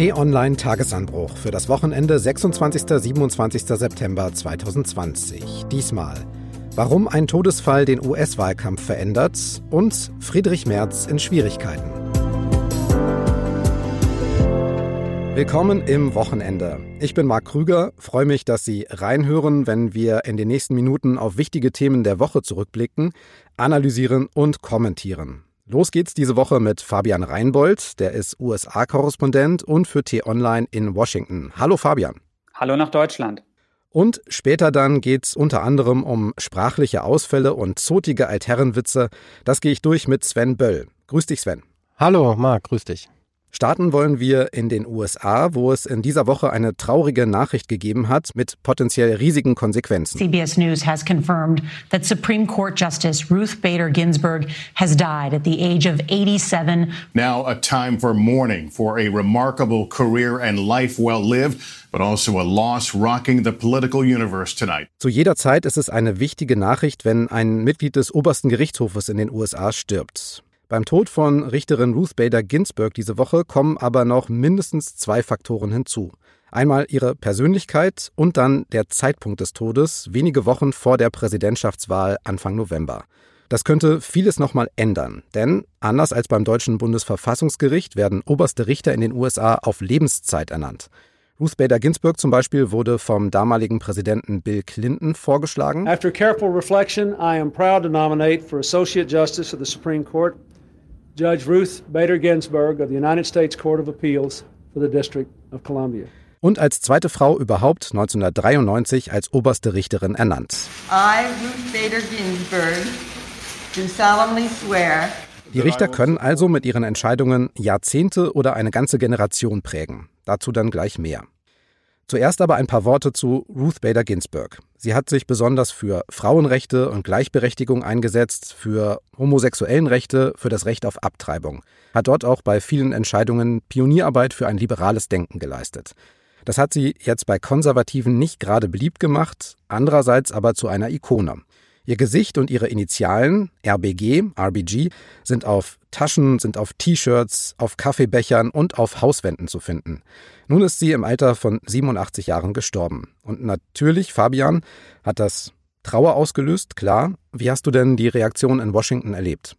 T-Online Tagesanbruch für das Wochenende 26. 27. September 2020. Diesmal Warum ein Todesfall den US-Wahlkampf verändert und Friedrich Merz in Schwierigkeiten. Willkommen im Wochenende. Ich bin Marc Krüger, freue mich, dass Sie reinhören, wenn wir in den nächsten Minuten auf wichtige Themen der Woche zurückblicken, analysieren und kommentieren. Los geht's diese Woche mit Fabian Reinbold, der ist USA-Korrespondent und für T-Online in Washington. Hallo Fabian. Hallo nach Deutschland. Und später dann geht's unter anderem um sprachliche Ausfälle und zotige Altherrenwitze. Das gehe ich durch mit Sven Böll. Grüß dich, Sven. Hallo, Marc, grüß dich. Starten wollen wir in den USA, wo es in dieser Woche eine traurige Nachricht gegeben hat mit potenziell riesigen Konsequenzen. CBS News has confirmed that Supreme Court Justice Ruth Bader Ginsburg has died at the age of 87. Now a time for mourning for a remarkable career and life well lived, but also a loss rocking the political universe tonight. Zu jeder Zeit ist es eine wichtige Nachricht, wenn ein Mitglied des obersten Gerichtshofes in den USA stirbt. Beim Tod von Richterin Ruth Bader Ginsburg diese Woche kommen aber noch mindestens zwei Faktoren hinzu. Einmal ihre Persönlichkeit und dann der Zeitpunkt des Todes, wenige Wochen vor der Präsidentschaftswahl Anfang November. Das könnte vieles nochmal ändern, denn anders als beim deutschen Bundesverfassungsgericht werden oberste Richter in den USA auf Lebenszeit ernannt. Ruth Bader Ginsburg zum Beispiel wurde vom damaligen Präsidenten Bill Clinton vorgeschlagen. After careful reflection, I am proud to nominate for Associate Justice of the Supreme Court Judge Ruth Bader Ginsburg of the United States Court of Appeals for the District of Columbia. Und als zweite Frau überhaupt 1993 als oberste Richterin ernannt. I, Ruth Bader Ginsburg, do solemnly swear die Richter können also mit ihren Entscheidungen Jahrzehnte oder eine ganze Generation prägen. Dazu dann gleich mehr. Zuerst aber ein paar Worte zu Ruth Bader Ginsburg. Sie hat sich besonders für Frauenrechte und Gleichberechtigung eingesetzt, für homosexuellen Rechte, für das Recht auf Abtreibung. Hat dort auch bei vielen Entscheidungen Pionierarbeit für ein liberales Denken geleistet. Das hat sie jetzt bei Konservativen nicht gerade beliebt gemacht, andererseits aber zu einer Ikone. Ihr Gesicht und ihre Initialen RBG, RBG sind auf Taschen, sind auf T-Shirts, auf Kaffeebechern und auf Hauswänden zu finden. Nun ist sie im Alter von 87 Jahren gestorben. Und natürlich, Fabian, hat das Trauer ausgelöst, klar. Wie hast du denn die Reaktion in Washington erlebt?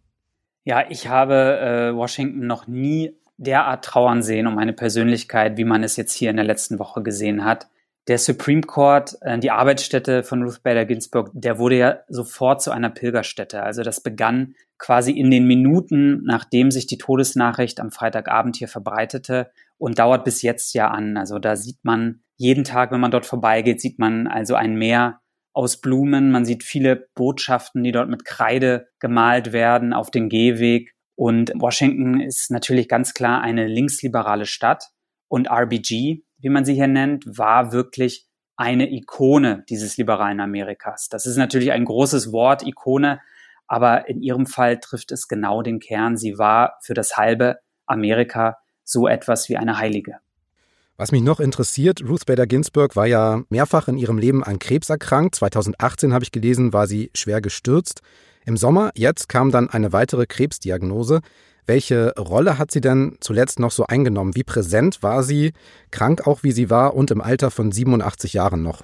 Ja, ich habe äh, Washington noch nie derart trauern sehen um eine Persönlichkeit, wie man es jetzt hier in der letzten Woche gesehen hat der Supreme Court, äh, die Arbeitsstätte von Ruth Bader Ginsburg, der wurde ja sofort zu einer Pilgerstätte. Also das begann quasi in den Minuten, nachdem sich die Todesnachricht am Freitagabend hier verbreitete und dauert bis jetzt ja an. Also da sieht man jeden Tag, wenn man dort vorbeigeht, sieht man also ein Meer aus Blumen. Man sieht viele Botschaften, die dort mit Kreide gemalt werden auf den Gehweg. Und Washington ist natürlich ganz klar eine linksliberale Stadt. Und RBG, wie man sie hier nennt, war wirklich eine Ikone dieses liberalen Amerikas. Das ist natürlich ein großes Wort, Ikone, aber in ihrem Fall trifft es genau den Kern. Sie war für das halbe Amerika so etwas wie eine Heilige. Was mich noch interessiert, Ruth Bader Ginsburg war ja mehrfach in ihrem Leben an Krebs erkrankt. 2018 habe ich gelesen, war sie schwer gestürzt. Im Sommer, jetzt kam dann eine weitere Krebsdiagnose. Welche Rolle hat sie denn zuletzt noch so eingenommen? Wie präsent war sie, krank auch wie sie war und im Alter von 87 Jahren noch?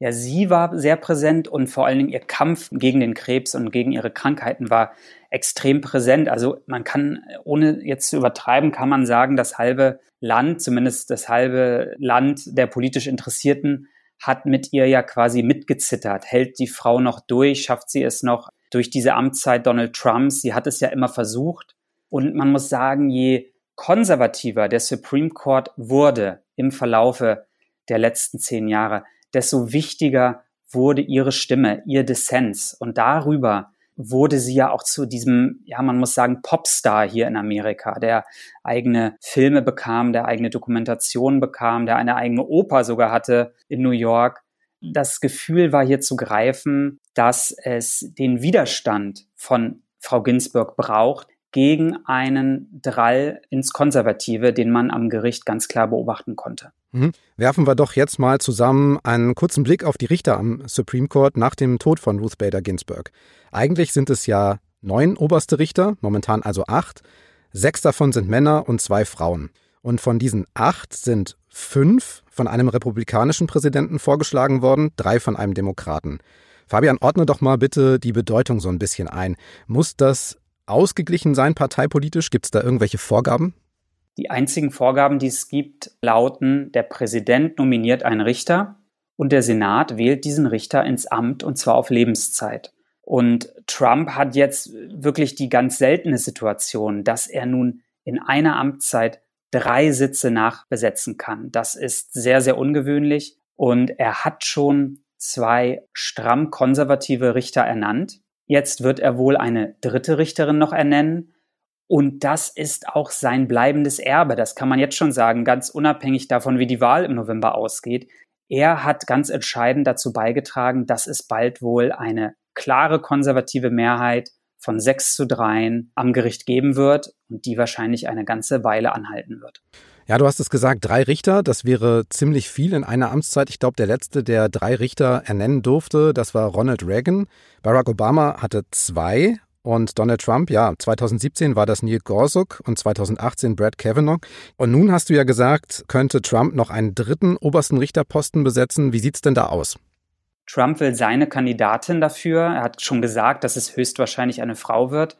Ja, sie war sehr präsent und vor allen Dingen ihr Kampf gegen den Krebs und gegen ihre Krankheiten war extrem präsent. Also man kann, ohne jetzt zu übertreiben, kann man sagen, das halbe Land, zumindest das halbe Land der politisch Interessierten, hat mit ihr ja quasi mitgezittert. Hält die Frau noch durch? Schafft sie es noch durch diese Amtszeit Donald Trumps? Sie hat es ja immer versucht. Und man muss sagen, je konservativer der Supreme Court wurde im Verlaufe der letzten zehn Jahre, desto wichtiger wurde ihre Stimme, ihr Dissens. Und darüber wurde sie ja auch zu diesem, ja, man muss sagen, Popstar hier in Amerika, der eigene Filme bekam, der eigene Dokumentationen bekam, der eine eigene Oper sogar hatte in New York. Das Gefühl war hier zu greifen, dass es den Widerstand von Frau Ginsburg braucht, gegen einen Drall ins Konservative, den man am Gericht ganz klar beobachten konnte. Mhm. Werfen wir doch jetzt mal zusammen einen kurzen Blick auf die Richter am Supreme Court nach dem Tod von Ruth Bader Ginsburg. Eigentlich sind es ja neun oberste Richter, momentan also acht. Sechs davon sind Männer und zwei Frauen. Und von diesen acht sind fünf von einem republikanischen Präsidenten vorgeschlagen worden, drei von einem Demokraten. Fabian, ordne doch mal bitte die Bedeutung so ein bisschen ein. Muss das ausgeglichen sein parteipolitisch? Gibt es da irgendwelche Vorgaben? Die einzigen Vorgaben, die es gibt, lauten, der Präsident nominiert einen Richter und der Senat wählt diesen Richter ins Amt und zwar auf Lebenszeit. Und Trump hat jetzt wirklich die ganz seltene Situation, dass er nun in einer Amtszeit drei Sitze nachbesetzen kann. Das ist sehr, sehr ungewöhnlich. Und er hat schon zwei stramm konservative Richter ernannt. Jetzt wird er wohl eine dritte Richterin noch ernennen. Und das ist auch sein bleibendes Erbe. Das kann man jetzt schon sagen, ganz unabhängig davon, wie die Wahl im November ausgeht. Er hat ganz entscheidend dazu beigetragen, dass es bald wohl eine klare konservative Mehrheit von sechs zu dreien am Gericht geben wird und die wahrscheinlich eine ganze Weile anhalten wird. Ja, du hast es gesagt, drei Richter, das wäre ziemlich viel in einer Amtszeit. Ich glaube, der letzte, der drei Richter ernennen durfte, das war Ronald Reagan. Barack Obama hatte zwei und Donald Trump, ja, 2017 war das Neil Gorsuch und 2018 Brad Kavanaugh. Und nun hast du ja gesagt, könnte Trump noch einen dritten obersten Richterposten besetzen. Wie sieht's denn da aus? Trump will seine Kandidatin dafür. Er hat schon gesagt, dass es höchstwahrscheinlich eine Frau wird.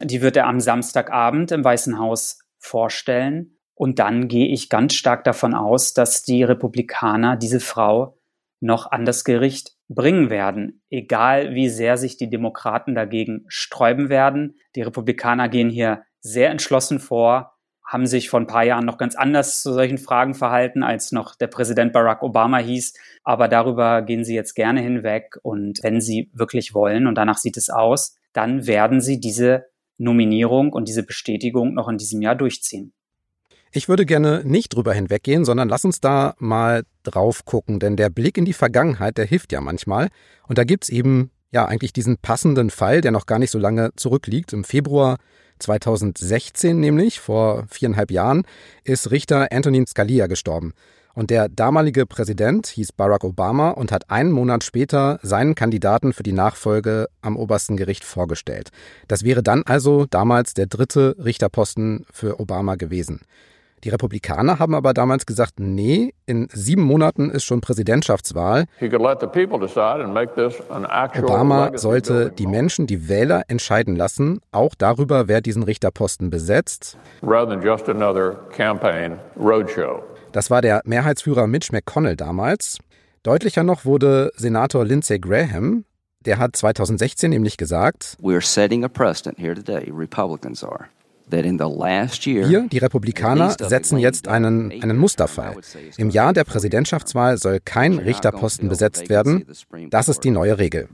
Die wird er am Samstagabend im Weißen Haus vorstellen. Und dann gehe ich ganz stark davon aus, dass die Republikaner diese Frau noch an das Gericht bringen werden, egal wie sehr sich die Demokraten dagegen sträuben werden. Die Republikaner gehen hier sehr entschlossen vor, haben sich vor ein paar Jahren noch ganz anders zu solchen Fragen verhalten, als noch der Präsident Barack Obama hieß. Aber darüber gehen sie jetzt gerne hinweg. Und wenn sie wirklich wollen, und danach sieht es aus, dann werden sie diese Nominierung und diese Bestätigung noch in diesem Jahr durchziehen. Ich würde gerne nicht drüber hinweggehen, sondern lass uns da mal drauf gucken, denn der Blick in die Vergangenheit, der hilft ja manchmal. Und da gibt's eben ja eigentlich diesen passenden Fall, der noch gar nicht so lange zurückliegt. Im Februar 2016 nämlich, vor viereinhalb Jahren, ist Richter Antonin Scalia gestorben. Und der damalige Präsident hieß Barack Obama und hat einen Monat später seinen Kandidaten für die Nachfolge am obersten Gericht vorgestellt. Das wäre dann also damals der dritte Richterposten für Obama gewesen. Die Republikaner haben aber damals gesagt, nee, in sieben Monaten ist schon Präsidentschaftswahl. Obama sollte die Menschen, die Wähler entscheiden lassen, auch darüber, wer diesen Richterposten besetzt. Das war der Mehrheitsführer Mitch McConnell damals. Deutlicher noch wurde Senator Lindsey Graham. Der hat 2016 nämlich gesagt, We're setting a precedent here today, Republicans are. Wir, die Republikaner, setzen jetzt einen, einen Musterfall. Im Jahr der Präsidentschaftswahl soll kein Richterposten besetzt werden. Das ist die neue Regel.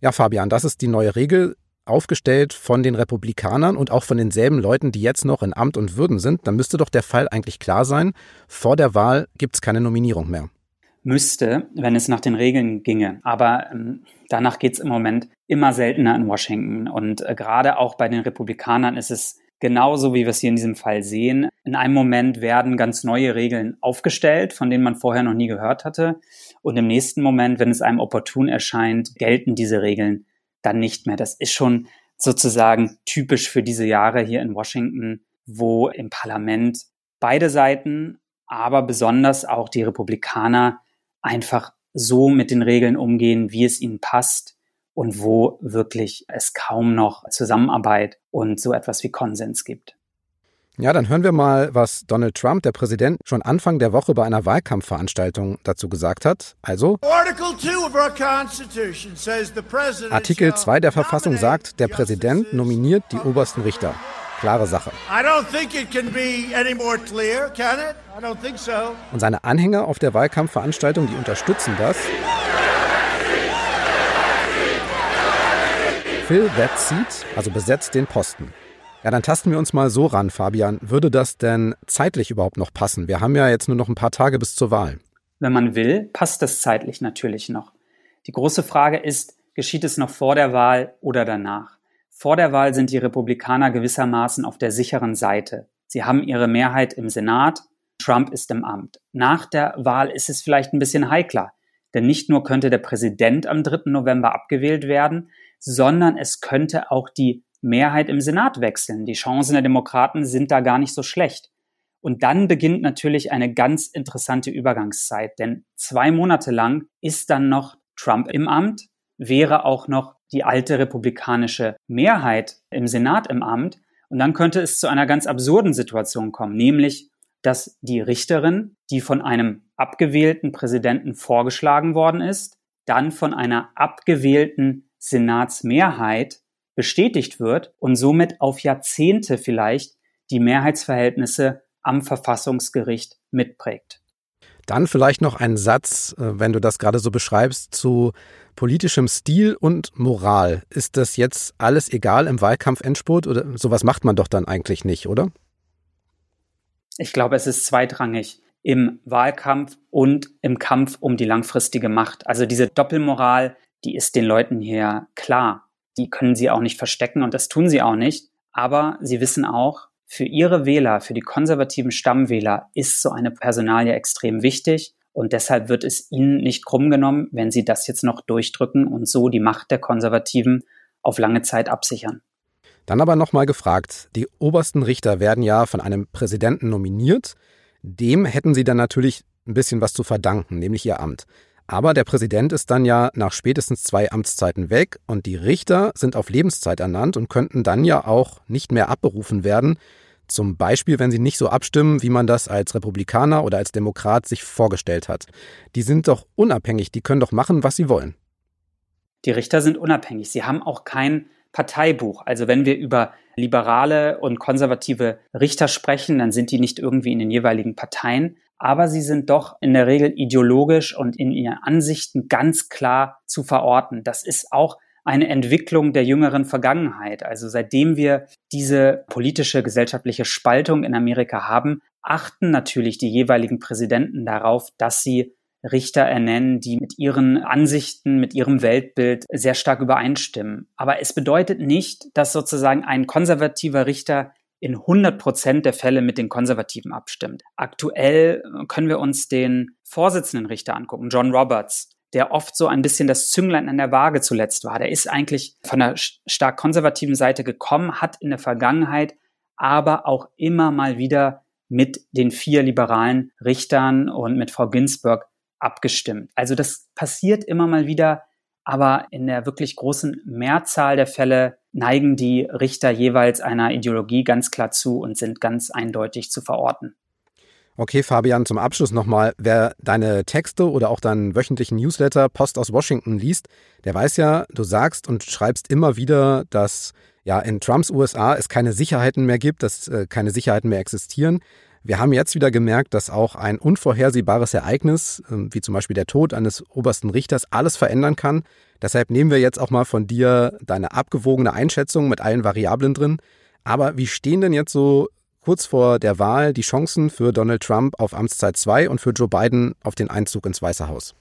Ja, Fabian, das ist die neue Regel, aufgestellt von den Republikanern und auch von denselben Leuten, die jetzt noch in Amt und Würden sind. Dann müsste doch der Fall eigentlich klar sein. Vor der Wahl gibt es keine Nominierung mehr müsste, wenn es nach den Regeln ginge. Aber ähm, danach geht es im Moment immer seltener in Washington. Und äh, gerade auch bei den Republikanern ist es genauso, wie wir es hier in diesem Fall sehen. In einem Moment werden ganz neue Regeln aufgestellt, von denen man vorher noch nie gehört hatte. Und im nächsten Moment, wenn es einem opportun erscheint, gelten diese Regeln dann nicht mehr. Das ist schon sozusagen typisch für diese Jahre hier in Washington, wo im Parlament beide Seiten, aber besonders auch die Republikaner einfach so mit den Regeln umgehen, wie es ihnen passt und wo wirklich es kaum noch Zusammenarbeit und so etwas wie Konsens gibt. Ja, dann hören wir mal, was Donald Trump, der Präsident, schon Anfang der Woche bei einer Wahlkampfveranstaltung dazu gesagt hat. Also, Artikel 2 der Verfassung sagt, der Präsident nominiert die obersten Richter. Klare Sache. Und seine Anhänger auf der Wahlkampfveranstaltung, die unterstützen das. Fill that seat, also besetzt den Posten. Ja, dann tasten wir uns mal so ran, Fabian. Würde das denn zeitlich überhaupt noch passen? Wir haben ja jetzt nur noch ein paar Tage bis zur Wahl. Wenn man will, passt das zeitlich natürlich noch. Die große Frage ist, geschieht es noch vor der Wahl oder danach? Vor der Wahl sind die Republikaner gewissermaßen auf der sicheren Seite. Sie haben ihre Mehrheit im Senat, Trump ist im Amt. Nach der Wahl ist es vielleicht ein bisschen heikler, denn nicht nur könnte der Präsident am 3. November abgewählt werden, sondern es könnte auch die Mehrheit im Senat wechseln. Die Chancen der Demokraten sind da gar nicht so schlecht. Und dann beginnt natürlich eine ganz interessante Übergangszeit, denn zwei Monate lang ist dann noch Trump im Amt, wäre auch noch die alte republikanische Mehrheit im Senat im Amt. Und dann könnte es zu einer ganz absurden Situation kommen, nämlich, dass die Richterin, die von einem abgewählten Präsidenten vorgeschlagen worden ist, dann von einer abgewählten Senatsmehrheit bestätigt wird und somit auf Jahrzehnte vielleicht die Mehrheitsverhältnisse am Verfassungsgericht mitprägt. Dann vielleicht noch ein Satz, äh, wenn du das gerade so beschreibst, zu politischem Stil und Moral. Ist das jetzt alles egal im Wahlkampf-Endspurt oder sowas macht man doch dann eigentlich nicht, oder? Ich glaube, es ist zweitrangig im Wahlkampf und im Kampf um die langfristige Macht. Also diese Doppelmoral, die ist den Leuten hier klar. Die können sie auch nicht verstecken und das tun sie auch nicht. Aber sie wissen auch, für ihre Wähler, für die konservativen Stammwähler ist so eine Personalie extrem wichtig. Und deshalb wird es ihnen nicht krumm genommen, wenn sie das jetzt noch durchdrücken und so die Macht der Konservativen auf lange Zeit absichern. Dann aber nochmal gefragt, die obersten Richter werden ja von einem Präsidenten nominiert. Dem hätten sie dann natürlich ein bisschen was zu verdanken, nämlich ihr Amt. Aber der Präsident ist dann ja nach spätestens zwei Amtszeiten weg und die Richter sind auf Lebenszeit ernannt und könnten dann ja auch nicht mehr abberufen werden. Zum Beispiel, wenn sie nicht so abstimmen, wie man das als Republikaner oder als Demokrat sich vorgestellt hat. Die sind doch unabhängig, die können doch machen, was sie wollen. Die Richter sind unabhängig. Sie haben auch kein Parteibuch. Also wenn wir über liberale und konservative Richter sprechen, dann sind die nicht irgendwie in den jeweiligen Parteien, aber sie sind doch in der Regel ideologisch und in ihren Ansichten ganz klar zu verorten. Das ist auch eine Entwicklung der jüngeren Vergangenheit. Also seitdem wir diese politische gesellschaftliche Spaltung in Amerika haben, achten natürlich die jeweiligen Präsidenten darauf, dass sie Richter ernennen, die mit ihren Ansichten, mit ihrem Weltbild sehr stark übereinstimmen. Aber es bedeutet nicht, dass sozusagen ein konservativer Richter in 100 Prozent der Fälle mit den Konservativen abstimmt. Aktuell können wir uns den Vorsitzenden Richter angucken, John Roberts, der oft so ein bisschen das Zünglein an der Waage zuletzt war. Der ist eigentlich von der stark konservativen Seite gekommen, hat in der Vergangenheit aber auch immer mal wieder mit den vier liberalen Richtern und mit Frau Ginsburg abgestimmt. Also das passiert immer mal wieder, aber in der wirklich großen Mehrzahl der Fälle neigen die Richter jeweils einer Ideologie ganz klar zu und sind ganz eindeutig zu verorten. Okay, Fabian, zum Abschluss nochmal. Wer deine Texte oder auch deinen wöchentlichen Newsletter Post aus Washington liest, der weiß ja, du sagst und schreibst immer wieder, dass ja in Trumps USA es keine Sicherheiten mehr gibt, dass äh, keine Sicherheiten mehr existieren. Wir haben jetzt wieder gemerkt, dass auch ein unvorhersehbares Ereignis, ähm, wie zum Beispiel der Tod eines obersten Richters, alles verändern kann. Deshalb nehmen wir jetzt auch mal von dir deine abgewogene Einschätzung mit allen Variablen drin. Aber wie stehen denn jetzt so kurz vor der Wahl die Chancen für Donald Trump auf Amtszeit 2 und für Joe Biden auf den Einzug ins Weiße Haus?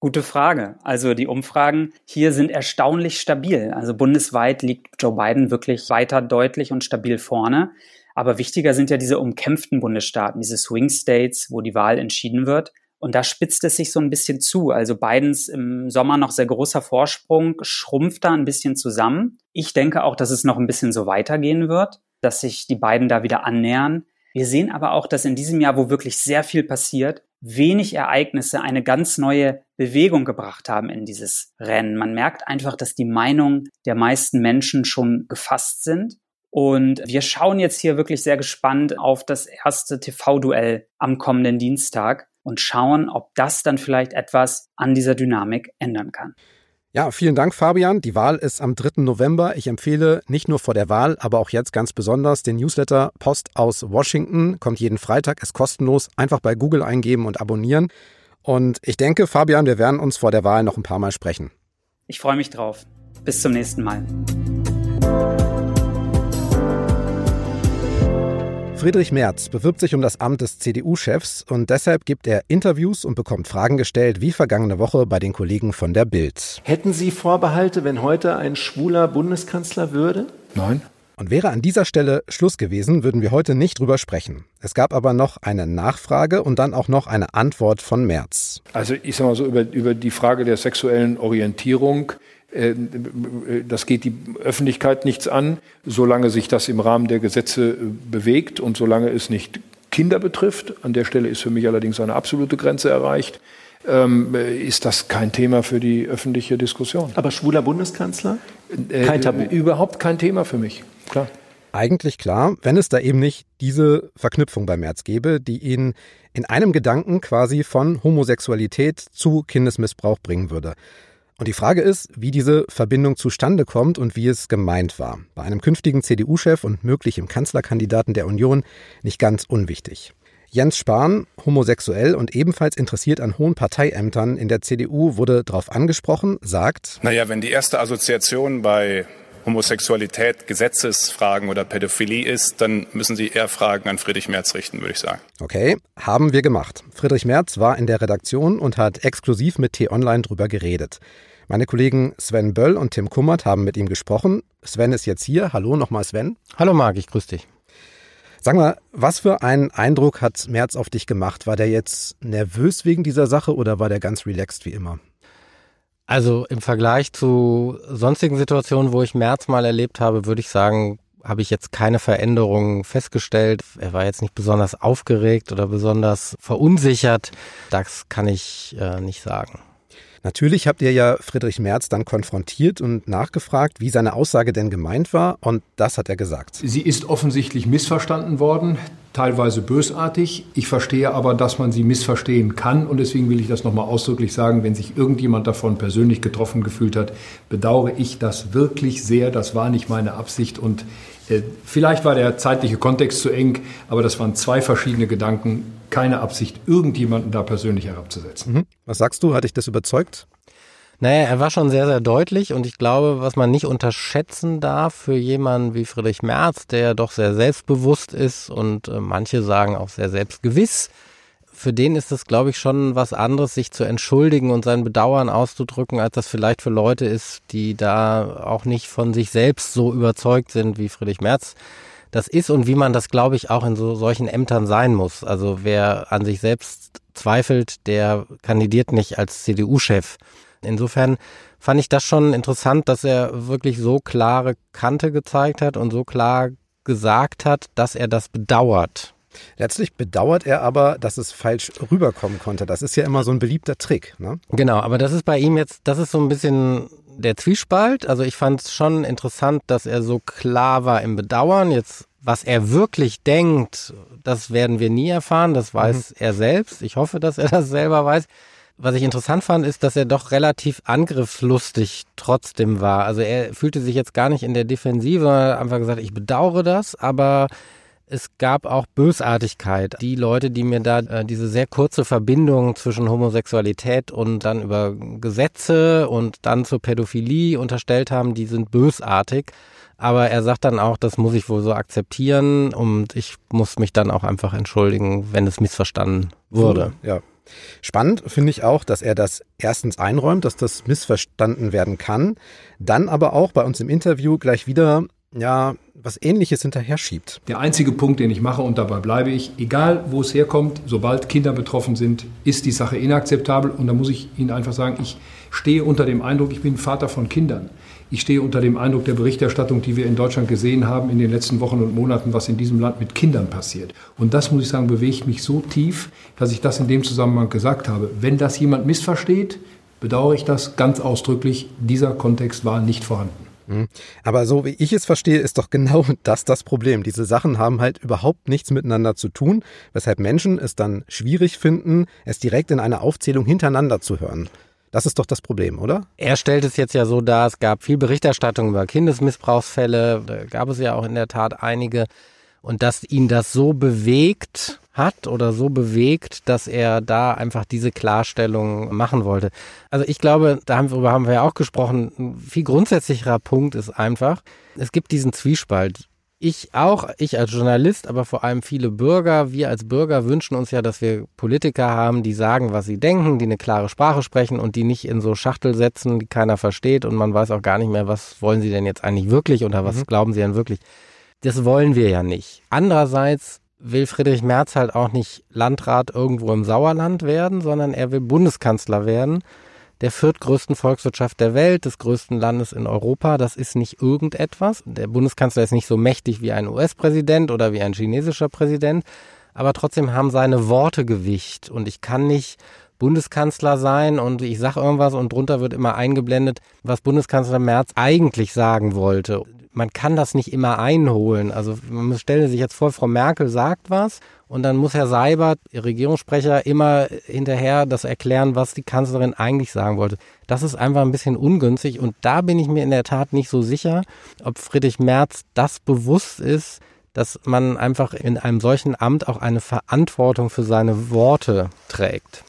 Gute Frage. Also die Umfragen hier sind erstaunlich stabil. Also bundesweit liegt Joe Biden wirklich weiter deutlich und stabil vorne. Aber wichtiger sind ja diese umkämpften Bundesstaaten, diese Swing States, wo die Wahl entschieden wird. Und da spitzt es sich so ein bisschen zu. Also Bidens im Sommer noch sehr großer Vorsprung schrumpft da ein bisschen zusammen. Ich denke auch, dass es noch ein bisschen so weitergehen wird, dass sich die beiden da wieder annähern. Wir sehen aber auch, dass in diesem Jahr, wo wirklich sehr viel passiert, wenig Ereignisse eine ganz neue Bewegung gebracht haben in dieses Rennen. Man merkt einfach, dass die Meinungen der meisten Menschen schon gefasst sind und wir schauen jetzt hier wirklich sehr gespannt auf das erste TV-Duell am kommenden Dienstag und schauen, ob das dann vielleicht etwas an dieser Dynamik ändern kann. Ja, vielen Dank, Fabian. Die Wahl ist am 3. November. Ich empfehle nicht nur vor der Wahl, aber auch jetzt ganz besonders den Newsletter Post aus Washington. Kommt jeden Freitag, ist kostenlos. Einfach bei Google eingeben und abonnieren. Und ich denke, Fabian, wir werden uns vor der Wahl noch ein paar Mal sprechen. Ich freue mich drauf. Bis zum nächsten Mal. Friedrich Merz bewirbt sich um das Amt des CDU-Chefs und deshalb gibt er Interviews und bekommt Fragen gestellt, wie vergangene Woche bei den Kollegen von der Bild. Hätten Sie Vorbehalte, wenn heute ein schwuler Bundeskanzler würde? Nein. Und wäre an dieser Stelle Schluss gewesen, würden wir heute nicht drüber sprechen. Es gab aber noch eine Nachfrage und dann auch noch eine Antwort von Merz. Also ich sage mal so, über, über die Frage der sexuellen Orientierung das geht die Öffentlichkeit nichts an, solange sich das im Rahmen der Gesetze äh, bewegt und solange es nicht Kinder betrifft. An der Stelle ist für mich allerdings eine absolute Grenze erreicht. Ähm, ist das kein Thema für die öffentliche Diskussion. Aber schwuler Bundeskanzler? Kein Tabu. Äh, überhaupt kein Thema für mich. Klar. Eigentlich klar, wenn es da eben nicht diese Verknüpfung bei Merz gäbe, die ihn in einem Gedanken quasi von Homosexualität zu Kindesmissbrauch bringen würde. Und die Frage ist, wie diese Verbindung zustande kommt und wie es gemeint war. Bei einem künftigen CDU-Chef und möglichem Kanzlerkandidaten der Union nicht ganz unwichtig. Jens Spahn, homosexuell und ebenfalls interessiert an hohen Parteiämtern in der CDU, wurde darauf angesprochen, sagt, Naja, wenn die erste Assoziation bei Homosexualität Gesetzesfragen oder Pädophilie ist, dann müssen Sie eher Fragen an Friedrich Merz richten, würde ich sagen. Okay, haben wir gemacht. Friedrich Merz war in der Redaktion und hat exklusiv mit T-Online drüber geredet. Meine Kollegen Sven Böll und Tim Kummert haben mit ihm gesprochen. Sven ist jetzt hier. Hallo nochmal Sven. Hallo Marc, ich grüße dich. Sag mal, was für einen Eindruck hat Merz auf dich gemacht? War der jetzt nervös wegen dieser Sache oder war der ganz relaxed wie immer? Also im Vergleich zu sonstigen Situationen, wo ich März mal erlebt habe, würde ich sagen, habe ich jetzt keine Veränderungen festgestellt. Er war jetzt nicht besonders aufgeregt oder besonders verunsichert. Das kann ich äh, nicht sagen. Natürlich habt ihr ja Friedrich Merz dann konfrontiert und nachgefragt, wie seine Aussage denn gemeint war, und das hat er gesagt. Sie ist offensichtlich missverstanden worden, teilweise bösartig. Ich verstehe aber, dass man sie missverstehen kann, und deswegen will ich das nochmal ausdrücklich sagen, wenn sich irgendjemand davon persönlich getroffen gefühlt hat, bedauere ich das wirklich sehr. Das war nicht meine Absicht und Vielleicht war der zeitliche Kontext zu eng, aber das waren zwei verschiedene Gedanken. Keine Absicht, irgendjemanden da persönlich herabzusetzen. Mhm. Was sagst du? Hat dich das überzeugt? Naja, er war schon sehr, sehr deutlich und ich glaube, was man nicht unterschätzen darf für jemanden wie Friedrich Merz, der doch sehr selbstbewusst ist und äh, manche sagen auch sehr selbstgewiss, für den ist es, glaube ich, schon was anderes, sich zu entschuldigen und sein Bedauern auszudrücken, als das vielleicht für Leute ist, die da auch nicht von sich selbst so überzeugt sind, wie Friedrich Merz das ist und wie man das, glaube ich, auch in so solchen Ämtern sein muss. Also wer an sich selbst zweifelt, der kandidiert nicht als CDU-Chef. Insofern fand ich das schon interessant, dass er wirklich so klare Kante gezeigt hat und so klar gesagt hat, dass er das bedauert. Letztlich bedauert er aber, dass es falsch rüberkommen konnte. Das ist ja immer so ein beliebter Trick. Ne? Genau, aber das ist bei ihm jetzt, das ist so ein bisschen der Zwiespalt. Also ich fand es schon interessant, dass er so klar war im Bedauern. Jetzt, was er wirklich denkt, das werden wir nie erfahren. Das weiß mhm. er selbst. Ich hoffe, dass er das selber weiß. Was ich interessant fand, ist, dass er doch relativ angriffslustig trotzdem war. Also er fühlte sich jetzt gar nicht in der Defensive, einfach gesagt, ich bedauere das, aber es gab auch Bösartigkeit. Die Leute, die mir da äh, diese sehr kurze Verbindung zwischen Homosexualität und dann über Gesetze und dann zur Pädophilie unterstellt haben, die sind bösartig. Aber er sagt dann auch, das muss ich wohl so akzeptieren und ich muss mich dann auch einfach entschuldigen, wenn es missverstanden wurde. Ja. Spannend finde ich auch, dass er das erstens einräumt, dass das missverstanden werden kann, dann aber auch bei uns im Interview gleich wieder ja, was ähnliches hinterher schiebt. Der einzige Punkt, den ich mache, und dabei bleibe ich, egal wo es herkommt, sobald Kinder betroffen sind, ist die Sache inakzeptabel. Und da muss ich Ihnen einfach sagen, ich stehe unter dem Eindruck, ich bin Vater von Kindern. Ich stehe unter dem Eindruck der Berichterstattung, die wir in Deutschland gesehen haben in den letzten Wochen und Monaten, was in diesem Land mit Kindern passiert. Und das, muss ich sagen, bewegt mich so tief, dass ich das in dem Zusammenhang gesagt habe. Wenn das jemand missversteht, bedauere ich das ganz ausdrücklich. Dieser Kontext war nicht vorhanden. Hm. Aber so wie ich es verstehe, ist doch genau das das Problem. Diese Sachen haben halt überhaupt nichts miteinander zu tun, weshalb Menschen es dann schwierig finden, es direkt in einer Aufzählung hintereinander zu hören. Das ist doch das Problem, oder? Er stellt es jetzt ja so dar, es gab viel Berichterstattung über Kindesmissbrauchsfälle, da gab es ja auch in der Tat einige. Und dass ihn das so bewegt hat oder so bewegt, dass er da einfach diese Klarstellung machen wollte. Also ich glaube, darüber haben wir ja auch gesprochen, ein viel grundsätzlicherer Punkt ist einfach, es gibt diesen Zwiespalt. Ich auch, ich als Journalist, aber vor allem viele Bürger, wir als Bürger wünschen uns ja, dass wir Politiker haben, die sagen, was sie denken, die eine klare Sprache sprechen und die nicht in so Schachtel setzen, die keiner versteht und man weiß auch gar nicht mehr, was wollen sie denn jetzt eigentlich wirklich oder was mhm. glauben sie denn wirklich. Das wollen wir ja nicht. Andererseits will Friedrich Merz halt auch nicht Landrat irgendwo im Sauerland werden, sondern er will Bundeskanzler werden. der viertgrößten Volkswirtschaft der Welt, des größten Landes in Europa. Das ist nicht irgendetwas. Der Bundeskanzler ist nicht so mächtig wie ein US-Präsident oder wie ein chinesischer Präsident, aber trotzdem haben seine Worte Gewicht und ich kann nicht Bundeskanzler sein und ich sage irgendwas und drunter wird immer eingeblendet, was Bundeskanzler Merz eigentlich sagen wollte. Man kann das nicht immer einholen. Also man stelle sich jetzt vor, Frau Merkel sagt was und dann muss Herr Seibert, Ihr Regierungssprecher, immer hinterher das erklären, was die Kanzlerin eigentlich sagen wollte. Das ist einfach ein bisschen ungünstig und da bin ich mir in der Tat nicht so sicher, ob Friedrich Merz das bewusst ist, dass man einfach in einem solchen Amt auch eine Verantwortung für seine Worte trägt.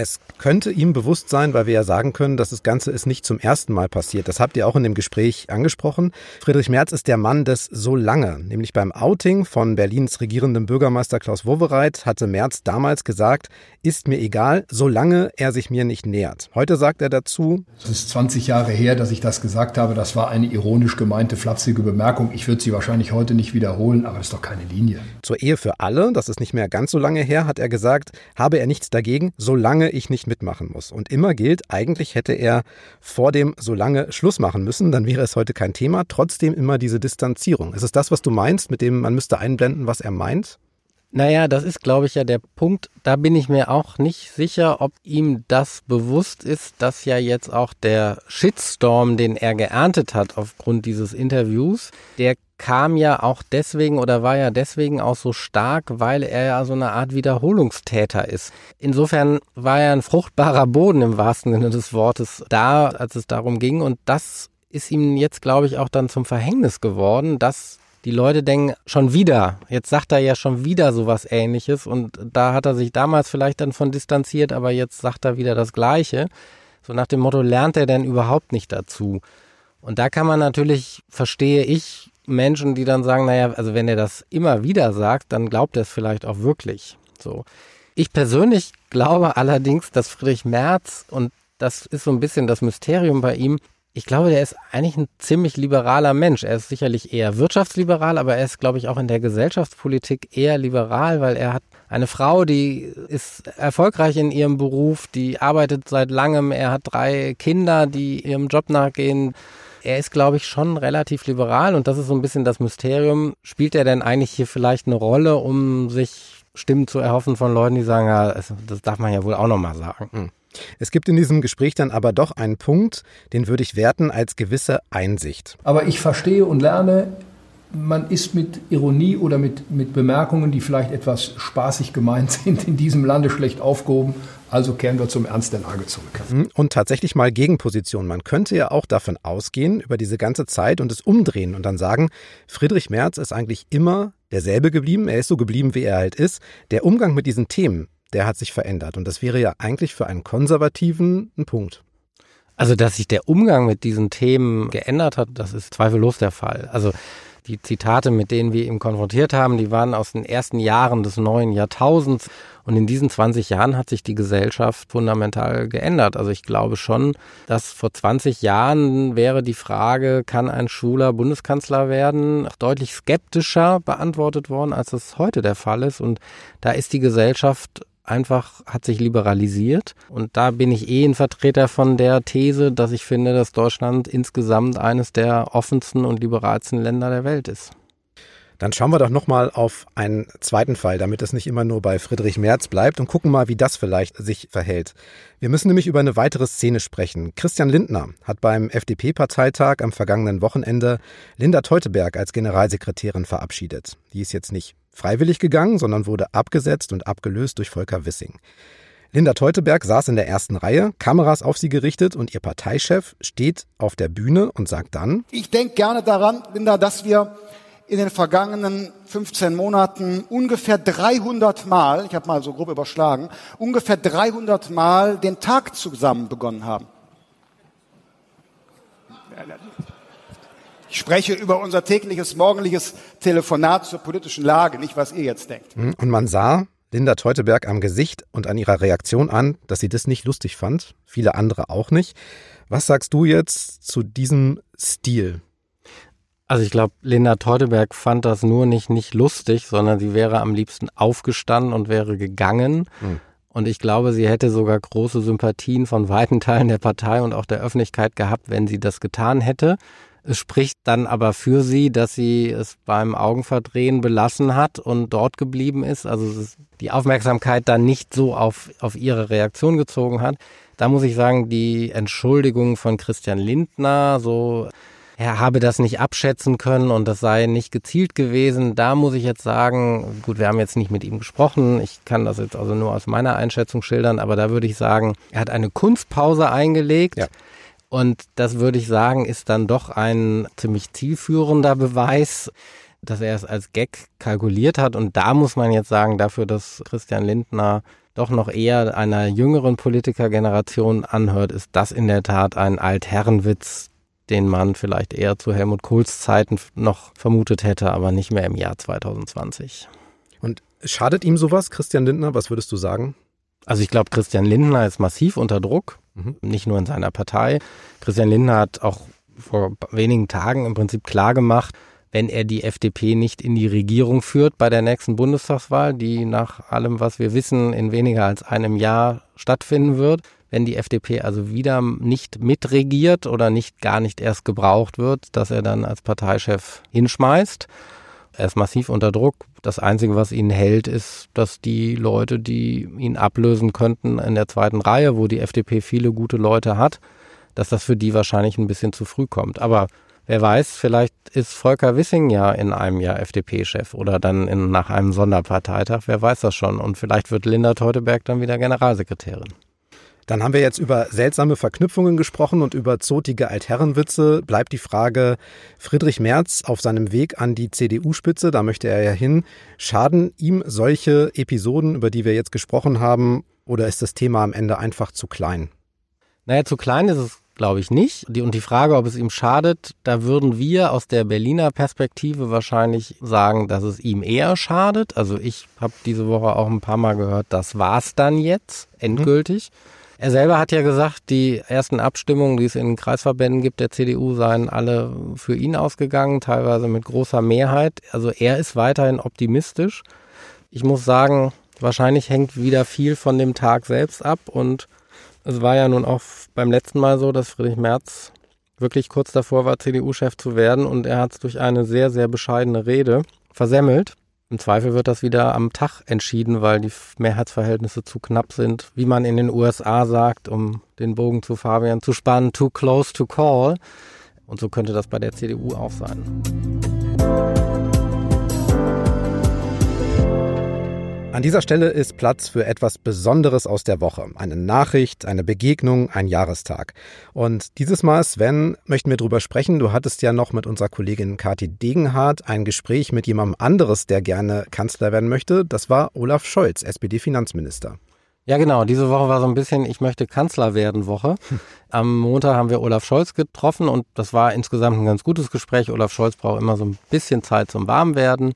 Es könnte ihm bewusst sein, weil wir ja sagen können, dass das Ganze ist nicht zum ersten Mal passiert. Das habt ihr auch in dem Gespräch angesprochen. Friedrich Merz ist der Mann des so lange. Nämlich beim Outing von Berlins regierendem Bürgermeister Klaus Wowereit hatte Merz damals gesagt, ist mir egal, solange er sich mir nicht nähert. Heute sagt er dazu. Es ist 20 Jahre her, dass ich das gesagt habe. Das war eine ironisch gemeinte, flapsige Bemerkung. Ich würde sie wahrscheinlich heute nicht wiederholen, aber es ist doch keine Linie. Zur Ehe für alle, das ist nicht mehr ganz so lange her, hat er gesagt, habe er nichts dagegen, solange ich nicht mitmachen muss. Und immer gilt, eigentlich hätte er vor dem so lange Schluss machen müssen, dann wäre es heute kein Thema. Trotzdem immer diese Distanzierung. Ist es das, was du meinst, mit dem man müsste einblenden, was er meint? Naja, das ist, glaube ich, ja der Punkt. Da bin ich mir auch nicht sicher, ob ihm das bewusst ist, dass ja jetzt auch der Shitstorm, den er geerntet hat aufgrund dieses Interviews, der kam ja auch deswegen oder war ja deswegen auch so stark, weil er ja so eine Art Wiederholungstäter ist. Insofern war er ein fruchtbarer Boden im wahrsten Sinne des Wortes da, als es darum ging. Und das ist ihm jetzt, glaube ich, auch dann zum Verhängnis geworden, dass die Leute denken, schon wieder, jetzt sagt er ja schon wieder sowas ähnliches und da hat er sich damals vielleicht dann von distanziert, aber jetzt sagt er wieder das Gleiche. So nach dem Motto, lernt er denn überhaupt nicht dazu? Und da kann man natürlich, verstehe ich, Menschen, die dann sagen, naja, also wenn er das immer wieder sagt, dann glaubt er es vielleicht auch wirklich. So. Ich persönlich glaube allerdings, dass Friedrich Merz, und das ist so ein bisschen das Mysterium bei ihm, ich glaube, der ist eigentlich ein ziemlich liberaler Mensch. Er ist sicherlich eher wirtschaftsliberal, aber er ist, glaube ich, auch in der Gesellschaftspolitik eher liberal, weil er hat eine Frau, die ist erfolgreich in ihrem Beruf, die arbeitet seit langem, er hat drei Kinder, die ihrem Job nachgehen er ist, glaube ich, schon relativ liberal und das ist so ein bisschen das Mysterium. Spielt er denn eigentlich hier vielleicht eine Rolle, um sich Stimmen zu erhoffen von Leuten, die sagen, ja, das darf man ja wohl auch nochmal sagen. Hm. Es gibt in diesem Gespräch dann aber doch einen Punkt, den würde ich werten als gewisse Einsicht. Aber ich verstehe und lerne man ist mit Ironie oder mit, mit Bemerkungen, die vielleicht etwas spaßig gemeint sind, in diesem Lande schlecht aufgehoben. Also kehren wir zum Ernst der Lage zurück. Mhm. Und tatsächlich mal Gegenposition. Man könnte ja auch davon ausgehen, über diese ganze Zeit und es umdrehen und dann sagen, Friedrich Merz ist eigentlich immer derselbe geblieben. Er ist so geblieben, wie er halt ist. Der Umgang mit diesen Themen, der hat sich verändert. Und das wäre ja eigentlich für einen Konservativen ein Punkt. Also, dass sich der Umgang mit diesen Themen geändert hat, das ist zweifellos der Fall. Also, die Zitate, mit denen wir ihn konfrontiert haben, die waren aus den ersten Jahren des neuen Jahrtausends. Und in diesen 20 Jahren hat sich die Gesellschaft fundamental geändert. Also ich glaube schon, dass vor 20 Jahren wäre die Frage, kann ein schwuler Bundeskanzler werden, deutlich skeptischer beantwortet worden, als es heute der Fall ist. Und da ist die Gesellschaft einfach hat sich liberalisiert. Und da bin ich eh ein Vertreter von der These, dass ich finde, dass Deutschland insgesamt eines der offensten und liberalsten Länder der Welt ist. Dann schauen wir doch nochmal auf einen zweiten Fall, damit es nicht immer nur bei Friedrich Merz bleibt und gucken mal, wie das vielleicht sich verhält. Wir müssen nämlich über eine weitere Szene sprechen. Christian Lindner hat beim FDP-Parteitag am vergangenen Wochenende Linda Teuteberg als Generalsekretärin verabschiedet. Die ist jetzt nicht freiwillig gegangen, sondern wurde abgesetzt und abgelöst durch Volker Wissing. Linda Teuteberg saß in der ersten Reihe, Kameras auf sie gerichtet und ihr Parteichef steht auf der Bühne und sagt dann, Ich denke gerne daran, Linda, dass wir in den vergangenen 15 Monaten ungefähr 300 Mal, ich habe mal so grob überschlagen, ungefähr 300 Mal den Tag zusammen begonnen haben. Ich spreche über unser tägliches morgendliches Telefonat zur politischen Lage, nicht was ihr jetzt denkt. Hm, und man sah Linda Teuteberg am Gesicht und an ihrer Reaktion an, dass sie das nicht lustig fand, viele andere auch nicht. Was sagst du jetzt zu diesem Stil? Also ich glaube, Linda Teuteberg fand das nur nicht nicht lustig, sondern sie wäre am liebsten aufgestanden und wäre gegangen. Hm. Und ich glaube, sie hätte sogar große Sympathien von weiten Teilen der Partei und auch der Öffentlichkeit gehabt, wenn sie das getan hätte. Es spricht dann aber für sie, dass sie es beim Augenverdrehen belassen hat und dort geblieben ist. Also die Aufmerksamkeit dann nicht so auf, auf ihre Reaktion gezogen hat. Da muss ich sagen, die Entschuldigung von Christian Lindner, so er habe das nicht abschätzen können und das sei nicht gezielt gewesen. Da muss ich jetzt sagen, gut, wir haben jetzt nicht mit ihm gesprochen. Ich kann das jetzt also nur aus meiner Einschätzung schildern, aber da würde ich sagen, er hat eine Kunstpause eingelegt. Ja und das würde ich sagen, ist dann doch ein ziemlich zielführender Beweis, dass er es als Gag kalkuliert hat. Und da muss man jetzt sagen, dafür, dass Christian Lindner doch noch eher einer jüngeren Politikergeneration anhört, ist das in der Tat ein Altherrenwitz, den man vielleicht eher zu Helmut Kohls Zeiten noch vermutet hätte, aber nicht mehr im Jahr 2020. Und schadet ihm sowas, Christian Lindner? Was würdest du sagen? Also ich glaube, Christian Lindner ist massiv unter Druck, mhm. nicht nur in seiner Partei. Christian Lindner hat auch vor wenigen Tagen im Prinzip klar gemacht, wenn er die FDP nicht in die Regierung führt bei der nächsten Bundestagswahl, die nach allem, was wir wissen, in weniger als einem Jahr stattfinden wird, wenn die FDP also wieder nicht mitregiert oder nicht gar nicht erst gebraucht wird, dass er dann als Parteichef hinschmeißt. Er ist massiv unter Druck. Das Einzige, was ihn hält, ist, dass die Leute, die ihn ablösen könnten in der zweiten Reihe, wo die FDP viele gute Leute hat, dass das für die wahrscheinlich ein bisschen zu früh kommt. Aber wer weiß, vielleicht ist Volker Wissing ja in einem Jahr FDP-Chef oder dann in, nach einem Sonderparteitag. Wer weiß das schon. Und vielleicht wird Linda Teuteberg dann wieder Generalsekretärin. Dann haben wir jetzt über seltsame Verknüpfungen gesprochen und über zotige Altherrenwitze. Bleibt die Frage, Friedrich Merz auf seinem Weg an die CDU-Spitze, da möchte er ja hin, schaden ihm solche Episoden, über die wir jetzt gesprochen haben, oder ist das Thema am Ende einfach zu klein? Naja, zu klein ist es, glaube ich, nicht. und die Frage, ob es ihm schadet, da würden wir aus der Berliner Perspektive wahrscheinlich sagen, dass es ihm eher schadet. Also ich habe diese Woche auch ein paar Mal gehört, das war's dann jetzt, endgültig. Mhm. Er selber hat ja gesagt, die ersten Abstimmungen, die es in den Kreisverbänden gibt der CDU, seien alle für ihn ausgegangen, teilweise mit großer Mehrheit. Also er ist weiterhin optimistisch. Ich muss sagen, wahrscheinlich hängt wieder viel von dem Tag selbst ab und es war ja nun auch beim letzten Mal so, dass Friedrich Merz wirklich kurz davor war, CDU-Chef zu werden und er hat es durch eine sehr, sehr bescheidene Rede versemmelt. Im Zweifel wird das wieder am Tag entschieden, weil die Mehrheitsverhältnisse zu knapp sind, wie man in den USA sagt, um den Bogen zu Fabian zu spannen, too close to call. Und so könnte das bei der CDU auch sein. An dieser Stelle ist Platz für etwas Besonderes aus der Woche. Eine Nachricht, eine Begegnung, ein Jahrestag. Und dieses Mal, Sven, möchten wir darüber sprechen. Du hattest ja noch mit unserer Kollegin Kathi Degenhardt ein Gespräch mit jemandem anderes, der gerne Kanzler werden möchte. Das war Olaf Scholz, SPD-Finanzminister. Ja, genau. Diese Woche war so ein bisschen Ich möchte Kanzler werden Woche. Am Montag haben wir Olaf Scholz getroffen und das war insgesamt ein ganz gutes Gespräch. Olaf Scholz braucht immer so ein bisschen Zeit zum Warmwerden.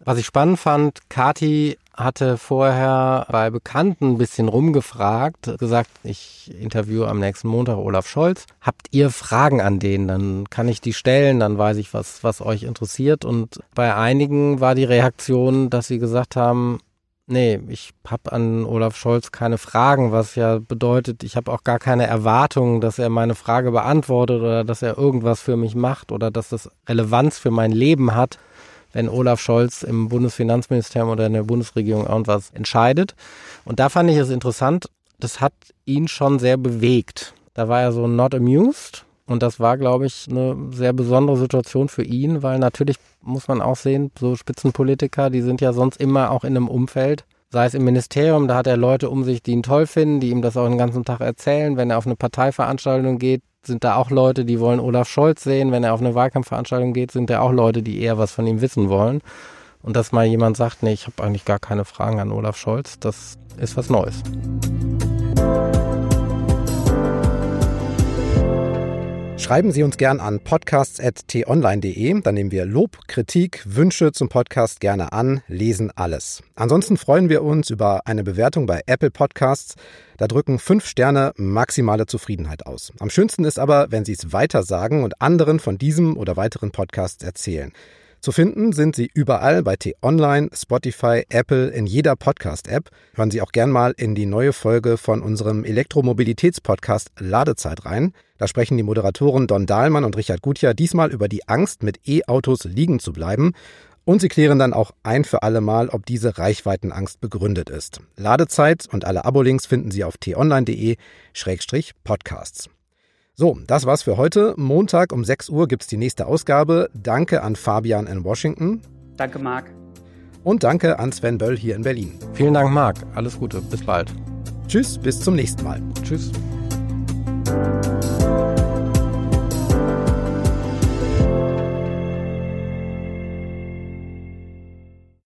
Was ich spannend fand, Kati hatte vorher bei Bekannten ein bisschen rumgefragt, gesagt, ich interviewe am nächsten Montag Olaf Scholz. Habt ihr Fragen an den? Dann kann ich die stellen, dann weiß ich, was, was euch interessiert. Und bei einigen war die Reaktion, dass sie gesagt haben, nee, ich habe an Olaf Scholz keine Fragen, was ja bedeutet, ich habe auch gar keine Erwartungen, dass er meine Frage beantwortet oder dass er irgendwas für mich macht oder dass das Relevanz für mein Leben hat wenn Olaf Scholz im Bundesfinanzministerium oder in der Bundesregierung irgendwas entscheidet. Und da fand ich es interessant, das hat ihn schon sehr bewegt. Da war er so not amused. Und das war, glaube ich, eine sehr besondere Situation für ihn, weil natürlich muss man auch sehen, so Spitzenpolitiker, die sind ja sonst immer auch in einem Umfeld, sei es im Ministerium, da hat er Leute um sich, die ihn toll finden, die ihm das auch den ganzen Tag erzählen. Wenn er auf eine Parteiveranstaltung geht, sind da auch Leute, die wollen Olaf Scholz sehen. Wenn er auf eine Wahlkampfveranstaltung geht, sind da auch Leute, die eher was von ihm wissen wollen. Und dass mal jemand sagt, nee, ich habe eigentlich gar keine Fragen an Olaf Scholz, das ist was Neues. Schreiben Sie uns gern an podcasts.tonline.de. Dann nehmen wir Lob, Kritik, Wünsche zum Podcast gerne an, lesen alles. Ansonsten freuen wir uns über eine Bewertung bei Apple Podcasts. Da drücken fünf Sterne maximale Zufriedenheit aus. Am schönsten ist aber, wenn Sie es weiter sagen und anderen von diesem oder weiteren Podcasts erzählen. Zu finden sind sie überall bei T-Online, Spotify, Apple, in jeder Podcast-App. Hören Sie auch gern mal in die neue Folge von unserem Elektromobilitätspodcast Ladezeit rein. Da sprechen die Moderatoren Don Dahlmann und Richard Gutjahr diesmal über die Angst, mit E-Autos liegen zu bleiben. Und sie klären dann auch ein für alle Mal, ob diese Reichweitenangst begründet ist. Ladezeit und alle Abo-Links finden Sie auf t-online.de-podcasts. So, das war's für heute. Montag um 6 Uhr gibt's die nächste Ausgabe. Danke an Fabian in Washington. Danke, Marc. Und danke an Sven Böll hier in Berlin. Vielen Dank, Marc. Alles Gute. Bis bald. Tschüss, bis zum nächsten Mal. Tschüss.